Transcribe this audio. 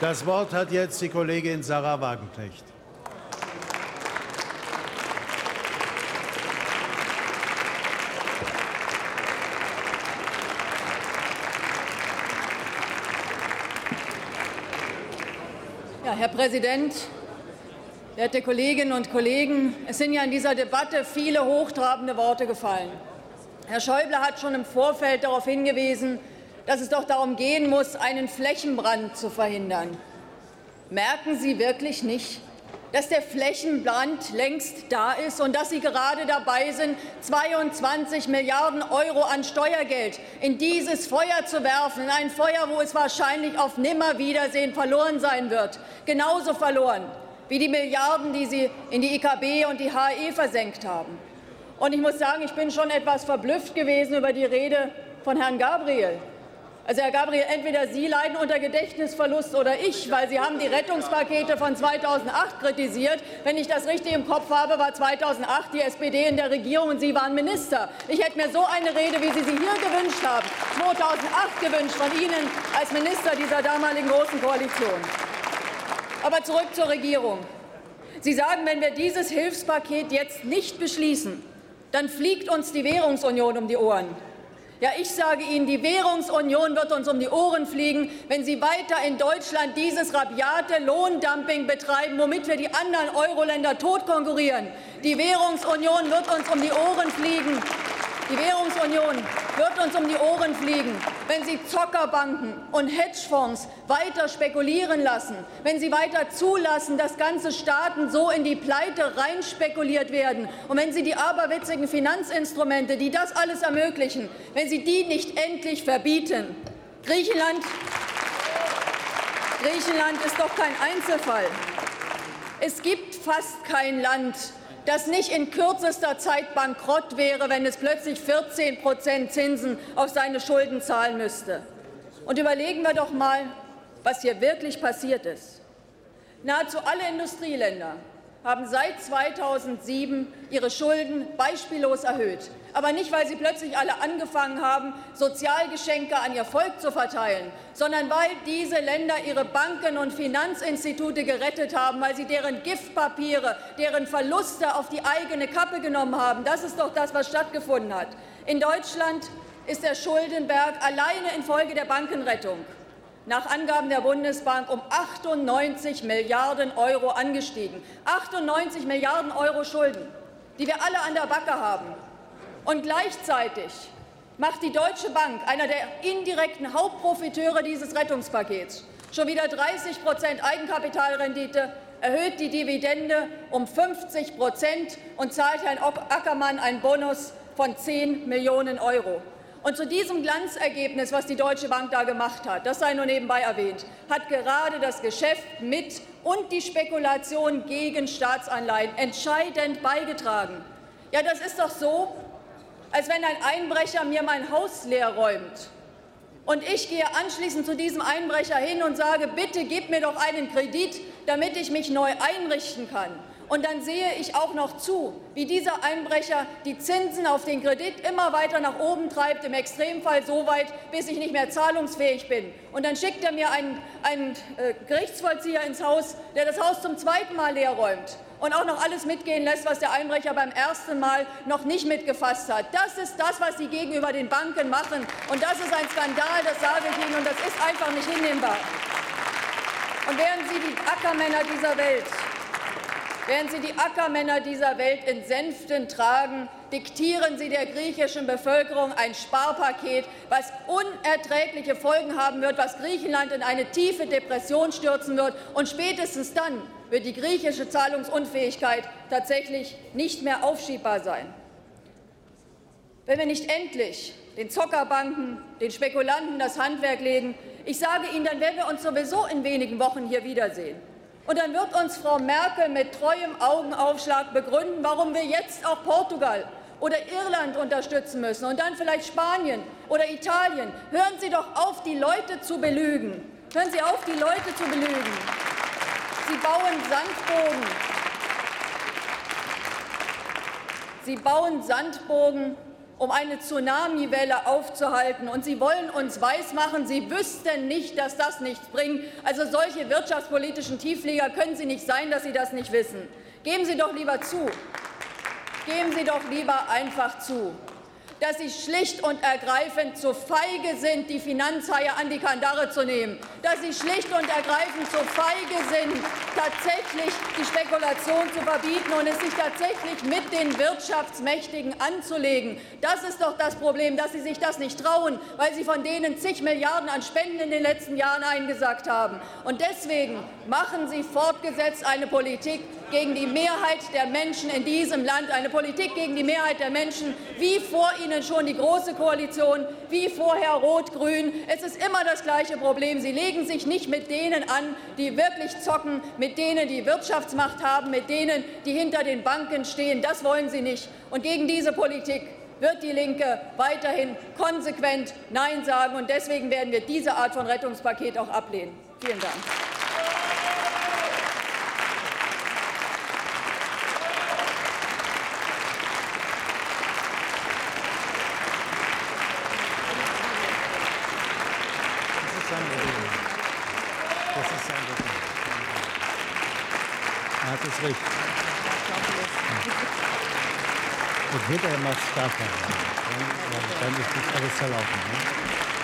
Das Wort hat jetzt die Kollegin Sarah Wagenknecht. Ja, Herr Präsident, werte Kolleginnen und Kollegen! Es sind ja in dieser Debatte viele hochtrabende Worte gefallen. Herr Schäuble hat schon im Vorfeld darauf hingewiesen, dass es doch darum gehen muss, einen Flächenbrand zu verhindern. Merken Sie wirklich nicht, dass der Flächenbrand längst da ist und dass Sie gerade dabei sind, 22 Milliarden Euro an Steuergeld in dieses Feuer zu werfen, in ein Feuer, wo es wahrscheinlich auf Nimmerwiedersehen verloren sein wird, genauso verloren wie die Milliarden, die Sie in die IKB und die HE versenkt haben. Und ich muss sagen, ich bin schon etwas verblüfft gewesen über die Rede von Herrn Gabriel. Also Herr Gabriel, entweder Sie leiden unter Gedächtnisverlust oder ich, weil Sie haben die Rettungspakete von 2008 kritisiert. Wenn ich das richtig im Kopf habe, war 2008 die SPD in der Regierung und Sie waren Minister. Ich hätte mir so eine Rede, wie Sie sie hier gewünscht haben, 2008 gewünscht von Ihnen als Minister dieser damaligen Großen Koalition. Aber zurück zur Regierung. Sie sagen, wenn wir dieses Hilfspaket jetzt nicht beschließen, dann fliegt uns die Währungsunion um die Ohren. Ja, ich sage Ihnen, die Währungsunion wird uns um die Ohren fliegen, wenn Sie weiter in Deutschland dieses rabiate Lohndumping betreiben, womit wir die anderen Euro-Länder tot konkurrieren. Die Währungsunion wird uns um die Ohren fliegen, die Währungsunion wird uns um die Ohren fliegen, wenn Sie Zockerbanken und Hedgefonds weiter spekulieren lassen, wenn Sie weiter zulassen, dass ganze Staaten so in die Pleite reinspekuliert werden und wenn Sie die aberwitzigen Finanzinstrumente, die das alles ermöglichen, wenn Sie die nicht endlich verbieten. Griechenland, Griechenland ist doch kein Einzelfall. Es gibt fast kein Land, das nicht in kürzester Zeit bankrott wäre, wenn es plötzlich 14 Prozent Zinsen auf seine Schulden zahlen müsste. Und überlegen wir doch mal, was hier wirklich passiert ist. Nahezu alle Industrieländer haben seit 2007 ihre Schulden beispiellos erhöht. Aber nicht, weil sie plötzlich alle angefangen haben, Sozialgeschenke an ihr Volk zu verteilen, sondern weil diese Länder ihre Banken und Finanzinstitute gerettet haben, weil sie deren Giftpapiere, deren Verluste auf die eigene Kappe genommen haben. Das ist doch das, was stattgefunden hat. In Deutschland ist der Schuldenberg alleine infolge der Bankenrettung nach Angaben der Bundesbank um 98 Milliarden Euro angestiegen. 98 Milliarden Euro Schulden, die wir alle an der Backe haben. Und gleichzeitig macht die Deutsche Bank, einer der indirekten Hauptprofiteure dieses Rettungspakets, schon wieder 30 Prozent Eigenkapitalrendite, erhöht die Dividende um 50 Prozent und zahlt Herrn Ackermann einen Bonus von 10 Millionen Euro. Und zu diesem Glanzergebnis, was die Deutsche Bank da gemacht hat, das sei nur nebenbei erwähnt, hat gerade das Geschäft mit und die Spekulation gegen Staatsanleihen entscheidend beigetragen. Ja, das ist doch so, als wenn ein Einbrecher mir mein Haus leer räumt. Und ich gehe anschließend zu diesem Einbrecher hin und sage, bitte gib mir doch einen Kredit, damit ich mich neu einrichten kann. Und dann sehe ich auch noch zu, wie dieser Einbrecher die Zinsen auf den Kredit immer weiter nach oben treibt, im Extremfall so weit, bis ich nicht mehr zahlungsfähig bin. Und dann schickt er mir einen, einen äh, Gerichtsvollzieher ins Haus, der das Haus zum zweiten Mal leer räumt und auch noch alles mitgehen lässt, was der Einbrecher beim ersten Mal noch nicht mitgefasst hat. Das ist das, was Sie gegenüber den Banken machen. Und das ist ein Skandal, das sage ich Ihnen, und das ist einfach nicht hinnehmbar. Und während Sie die Ackermänner dieser Welt Während Sie die Ackermänner dieser Welt in Sänften tragen, diktieren Sie der griechischen Bevölkerung ein Sparpaket, was unerträgliche Folgen haben wird, was Griechenland in eine tiefe Depression stürzen wird. Und spätestens dann wird die griechische Zahlungsunfähigkeit tatsächlich nicht mehr aufschiebbar sein. Wenn wir nicht endlich den Zockerbanken, den Spekulanten das Handwerk legen, ich sage Ihnen, dann werden wir uns sowieso in wenigen Wochen hier wiedersehen. Und dann wird uns Frau Merkel mit treuem Augenaufschlag begründen, warum wir jetzt auch Portugal oder Irland unterstützen müssen und dann vielleicht Spanien oder Italien. Hören Sie doch auf, die Leute zu belügen. Hören Sie auf, die Leute zu belügen. Sie bauen Sandbogen. Sie bauen Sandbogen um eine Tsunamiwelle aufzuhalten. Und Sie wollen uns weismachen, Sie wüssten nicht, dass das nichts bringt. Also solche wirtschaftspolitischen Tiefflieger können Sie nicht sein, dass Sie das nicht wissen. Geben Sie doch lieber zu. Geben Sie doch lieber einfach zu dass Sie schlicht und ergreifend zu feige sind, die Finanzhaie an die Kandare zu nehmen, dass Sie schlicht und ergreifend zu feige sind, tatsächlich die Spekulation zu verbieten und es sich tatsächlich mit den Wirtschaftsmächtigen anzulegen. Das ist doch das Problem, dass Sie sich das nicht trauen, weil Sie von denen zig Milliarden an Spenden in den letzten Jahren eingesagt haben. Und deswegen machen Sie fortgesetzt eine Politik gegen die Mehrheit der Menschen in diesem Land, eine Politik gegen die Mehrheit der Menschen, wie vor Ihnen schon die Große Koalition, wie vorher Rot-Grün. Es ist immer das gleiche Problem. Sie legen sich nicht mit denen an, die wirklich zocken, mit denen, die Wirtschaftsmacht haben, mit denen, die hinter den Banken stehen. Das wollen Sie nicht. Und gegen diese Politik wird die Linke weiterhin konsequent Nein sagen. Und deswegen werden wir diese Art von Rettungspaket auch ablehnen. Vielen Dank. Ist recht. Und hinterher macht es keinen. Dann, dann ist das alles zerlaufen. Ne?